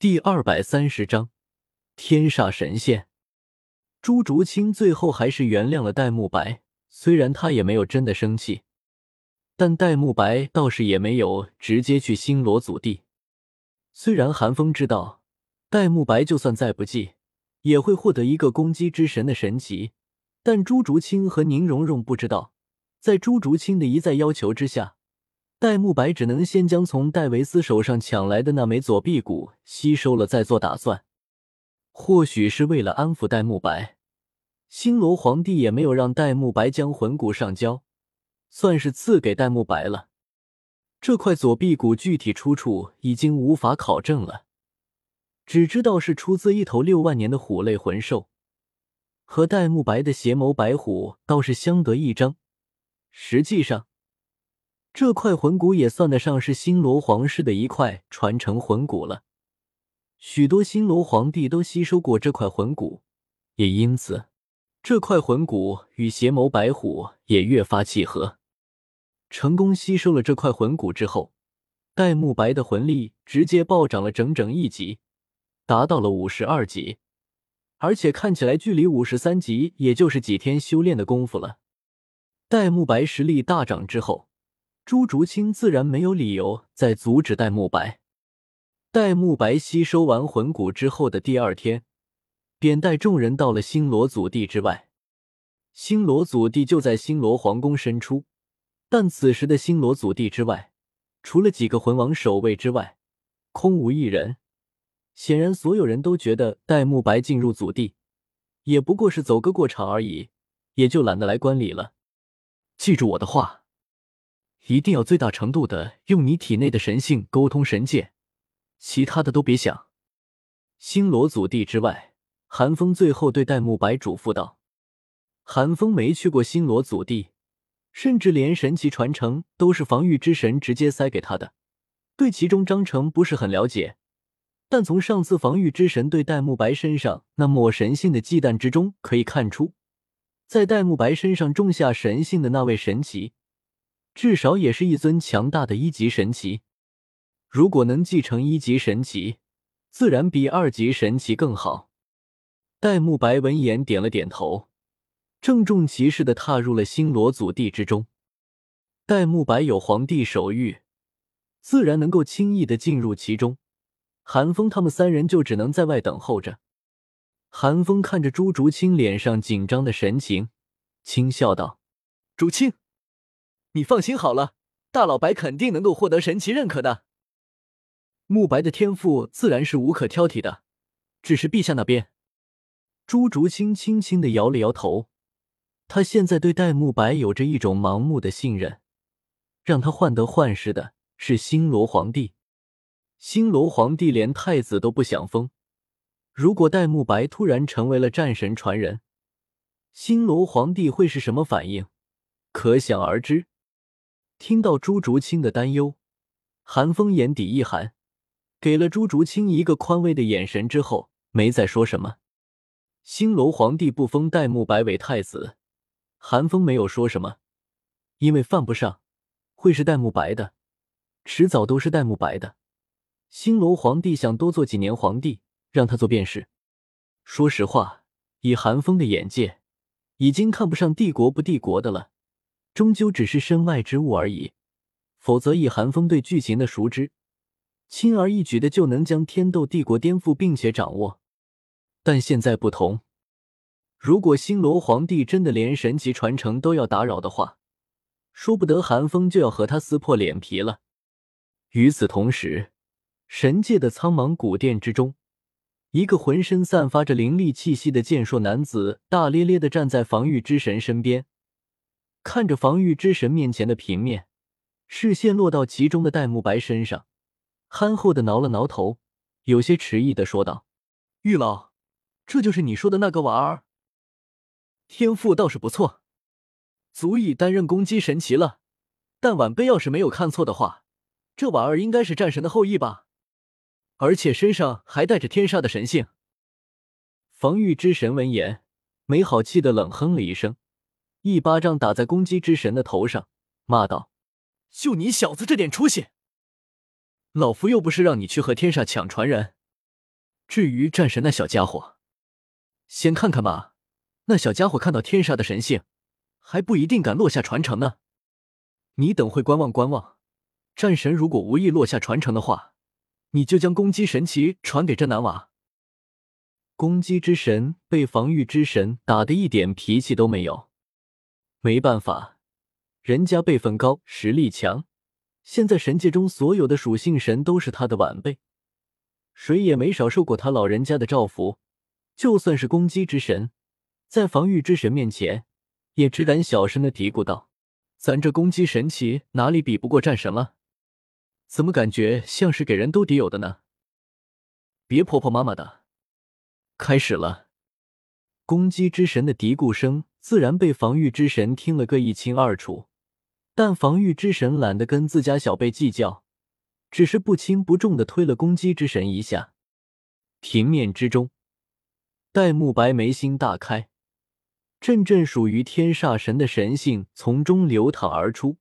第二百三十章天煞神仙。朱竹清最后还是原谅了戴沐白，虽然他也没有真的生气，但戴沐白倒是也没有直接去星罗祖地。虽然韩风知道戴沐白就算再不济，也会获得一个攻击之神的神奇，但朱竹清和宁荣荣不知道，在朱竹清的一再要求之下。戴沐白只能先将从戴维斯手上抢来的那枚左臂骨吸收了，再做打算。或许是为了安抚戴沐白，星罗皇帝也没有让戴沐白将魂骨上交，算是赐给戴沐白了。这块左臂骨具体出处已经无法考证了，只知道是出自一头六万年的虎类魂兽，和戴沐白的邪眸白虎倒是相得益彰。实际上。这块魂骨也算得上是星罗皇室的一块传承魂骨了，许多星罗皇帝都吸收过这块魂骨，也因此，这块魂骨与邪眸白虎也越发契合。成功吸收了这块魂骨之后，戴沐白的魂力直接暴涨了整整一级，达到了五十二级，而且看起来距离五十三级也就是几天修炼的功夫了。戴沐白实力大涨之后。朱竹清自然没有理由再阻止戴沐白。戴沐白吸收完魂骨之后的第二天，便带众人到了星罗祖地之外。星罗祖地就在星罗皇宫深处，但此时的星罗祖地之外，除了几个魂王守卫之外，空无一人。显然，所有人都觉得戴沐白进入祖地，也不过是走个过场而已，也就懒得来观礼了。记住我的话。一定要最大程度的用你体内的神性沟通神界，其他的都别想。星罗祖地之外，韩风最后对戴沐白嘱咐道：“韩风没去过星罗祖地，甚至连神奇传承都是防御之神直接塞给他的，对其中章程不是很了解。但从上次防御之神对戴沐白身上那抹神性的忌惮之中可以看出，在戴沐白身上种下神性的那位神奇。”至少也是一尊强大的一级神奇。如果能继承一级神奇，自然比二级神奇更好。戴沐白闻言点了点头，郑重其事的踏入了星罗祖地之中。戴沐白有皇帝手谕，自然能够轻易的进入其中。韩风他们三人就只能在外等候着。韩风看着朱竹清脸上紧张的神情，轻笑道：“竹清。”你放心好了，大老白肯定能够获得神奇认可的。慕白的天赋自然是无可挑剔的，只是陛下那边……朱竹清轻轻的摇了摇头，他现在对戴沐白有着一种盲目的信任，让他患得患失的是星罗皇帝。星罗皇帝连太子都不想封，如果戴沐白突然成为了战神传人，星罗皇帝会是什么反应？可想而知。听到朱竹清的担忧，韩风眼底一寒，给了朱竹清一个宽慰的眼神之后，没再说什么。星罗皇帝不封戴沐白为太子，韩风没有说什么，因为犯不上，会是戴沐白的，迟早都是戴沐白的。星罗皇帝想多做几年皇帝，让他做便是。说实话，以韩风的眼界，已经看不上帝国不帝国的了。终究只是身外之物而已，否则以韩风对剧情的熟知，轻而易举的就能将天斗帝国颠覆并且掌握。但现在不同，如果星罗皇帝真的连神级传承都要打扰的话，说不得韩风就要和他撕破脸皮了。与此同时，神界的苍茫古殿之中，一个浑身散发着灵力气息的健硕男子，大咧咧的站在防御之神身边。看着防御之神面前的平面，视线落到其中的戴沐白身上，憨厚的挠了挠头，有些迟疑的说道：“玉老，这就是你说的那个娃儿？天赋倒是不错，足以担任攻击神奇了。但晚辈要是没有看错的话，这娃儿应该是战神的后裔吧？而且身上还带着天杀的神性。”防御之神闻言，没好气的冷哼了一声。一巴掌打在攻击之神的头上，骂道：“就你小子这点出息，老夫又不是让你去和天煞抢传人，至于战神那小家伙，先看看吧。那小家伙看到天煞的神性，还不一定敢落下传承呢。你等会观望观望。战神如果无意落下传承的话，你就将攻击神奇传给这男娃。攻击之神被防御之神打的一点脾气都没有。没办法，人家辈分高，实力强。现在神界中所有的属性神都是他的晚辈，谁也没少受过他老人家的照拂。就算是攻击之神，在防御之神面前，也只敢小声的嘀咕道：“咱这攻击神奇哪里比不过战神了？怎么感觉像是给人兜底有的呢？”别婆婆妈妈的，开始了。攻击之神的嘀咕声自然被防御之神听了个一清二楚。但防御之神懒得跟自家小辈计较，只是不轻不重的推了攻击之神一下。平面之中，戴沐白眉心大开，阵阵属于天煞神的神性从中流淌而出。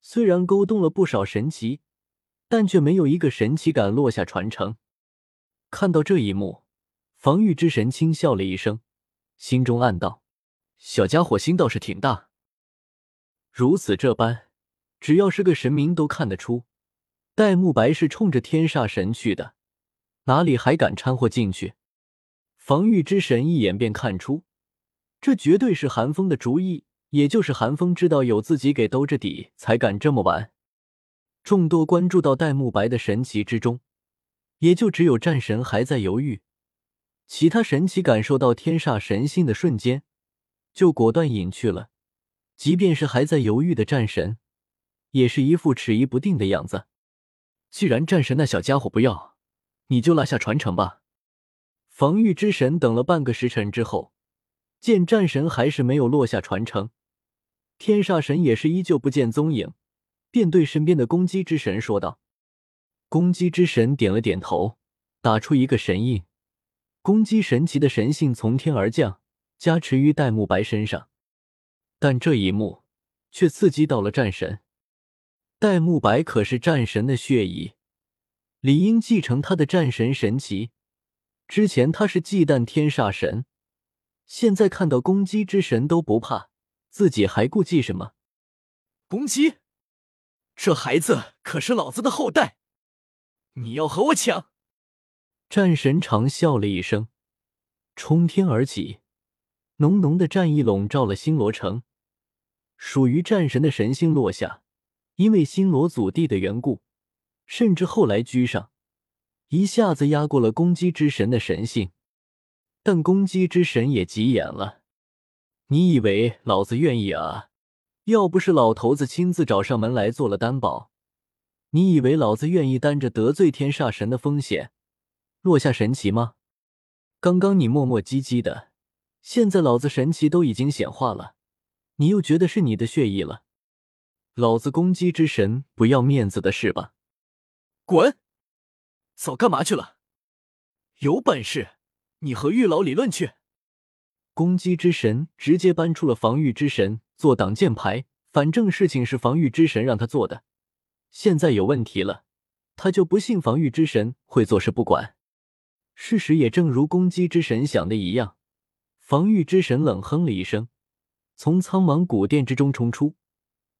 虽然勾动了不少神奇，但却没有一个神奇敢落下传承。看到这一幕，防御之神轻笑了一声，心中暗道：“小家伙心倒是挺大。”如此这般，只要是个神明都看得出，戴沐白是冲着天煞神去的，哪里还敢掺和进去？防御之神一眼便看出，这绝对是寒风的主意，也就是寒风知道有自己给兜着底，才敢这么玩。众多关注到戴沐白的神奇之中，也就只有战神还在犹豫，其他神奇感受到天煞神性的瞬间，就果断隐去了。即便是还在犹豫的战神，也是一副迟疑不定的样子。既然战神那小家伙不要，你就落下传承吧。防御之神等了半个时辰之后，见战神还是没有落下传承，天煞神也是依旧不见踪影，便对身边的攻击之神说道：“攻击之神点了点头，打出一个神印，攻击神奇的神性从天而降，加持于戴沐白身上。”但这一幕却刺激到了战神。戴沐白可是战神的血裔，理应继承他的战神神奇。之前他是忌惮天煞神，现在看到攻击之神都不怕，自己还顾忌什么？攻击！这孩子可是老子的后代，你要和我抢？战神长笑了一声，冲天而起，浓浓的战意笼罩了星罗城。属于战神的神性落下，因为星罗祖地的缘故，甚至后来居上，一下子压过了攻击之神的神性。但攻击之神也急眼了：“你以为老子愿意啊？要不是老头子亲自找上门来做了担保，你以为老子愿意担着得罪天煞神的风险落下神奇吗？刚刚你磨磨唧唧的，现在老子神奇都已经显化了。”你又觉得是你的血液了？老子攻击之神不要面子的是吧？滚！早干嘛去了？有本事你和玉老理论去！攻击之神直接搬出了防御之神做挡箭牌，反正事情是防御之神让他做的，现在有问题了，他就不信防御之神会坐视不管。事实也正如攻击之神想的一样，防御之神冷哼了一声。从苍茫古殿之中冲出，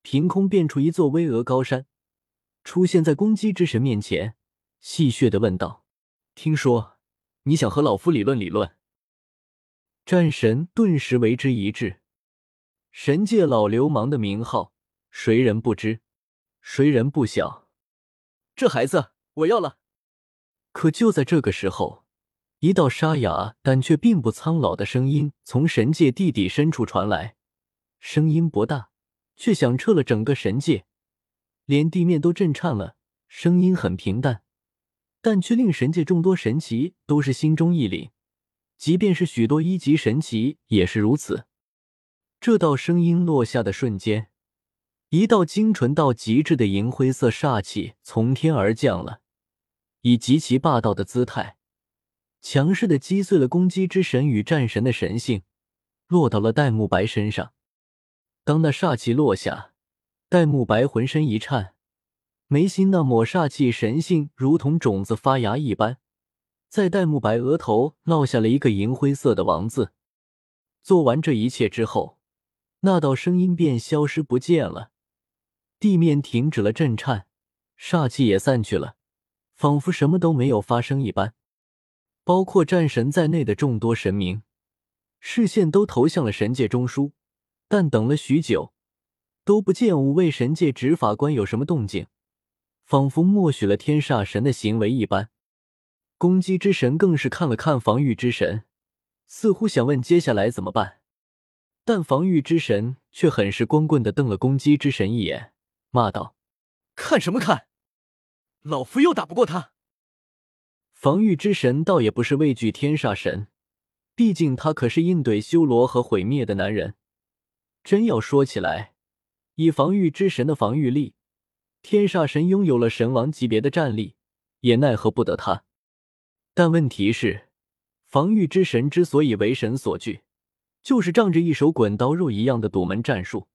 凭空变出一座巍峨高山，出现在攻击之神面前，戏谑的问道：“听说你想和老夫理论理论？”战神顿时为之一滞，神界老流氓的名号，谁人不知，谁人不晓？这孩子我要了。可就在这个时候，一道沙哑但却并不苍老的声音从神界地底深处传来。声音不大，却响彻了整个神界，连地面都震颤了。声音很平淡，但却令神界众多神奇都是心中一凛，即便是许多一级神奇也是如此。这道声音落下的瞬间，一道精纯到极致的银灰色煞气从天而降了，以极其霸道的姿态，强势的击碎了攻击之神与战神的神性，落到了戴沐白身上。当那煞气落下，戴沐白浑身一颤，眉心那抹煞气神性如同种子发芽一般，在戴沐白额头烙下了一个银灰色的王字。做完这一切之后，那道声音便消失不见了，地面停止了震颤，煞气也散去了，仿佛什么都没有发生一般。包括战神在内的众多神明，视线都投向了神界中枢，但等了许久，都不见五位神界执法官有什么动静，仿佛默许了天煞神的行为一般。攻击之神更是看了看防御之神。似乎想问接下来怎么办，但防御之神却很是光棍的瞪了攻击之神一眼，骂道：“看什么看？老夫又打不过他！”防御之神倒也不是畏惧天煞神，毕竟他可是应对修罗和毁灭的男人。真要说起来，以防御之神的防御力，天煞神拥有了神王级别的战力，也奈何不得他。但问题是。防御之神之所以为神所惧，就是仗着一手滚刀肉一样的堵门战术。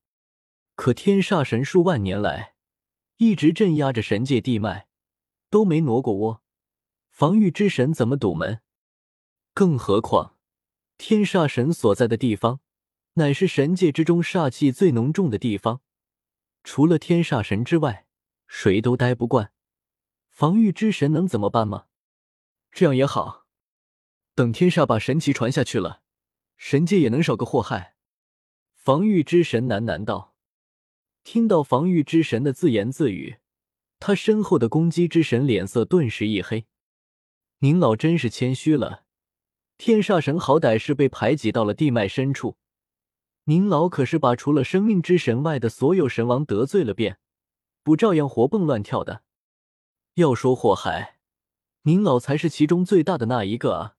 可天煞神数万年来一直镇压着神界地脉，都没挪过窝，防御之神怎么堵门？更何况天煞神所在的地方，乃是神界之中煞气最浓重的地方，除了天煞神之外，谁都待不惯。防御之神能怎么办吗？这样也好。等天煞把神奇传下去了，神界也能少个祸害。防御之神喃喃道。听到防御之神的自言自语，他身后的攻击之神脸色顿时一黑。您老真是谦虚了，天煞神好歹是被排挤到了地脉深处，您老可是把除了生命之神外的所有神王得罪了遍，不照样活蹦乱跳的？要说祸害，您老才是其中最大的那一个啊！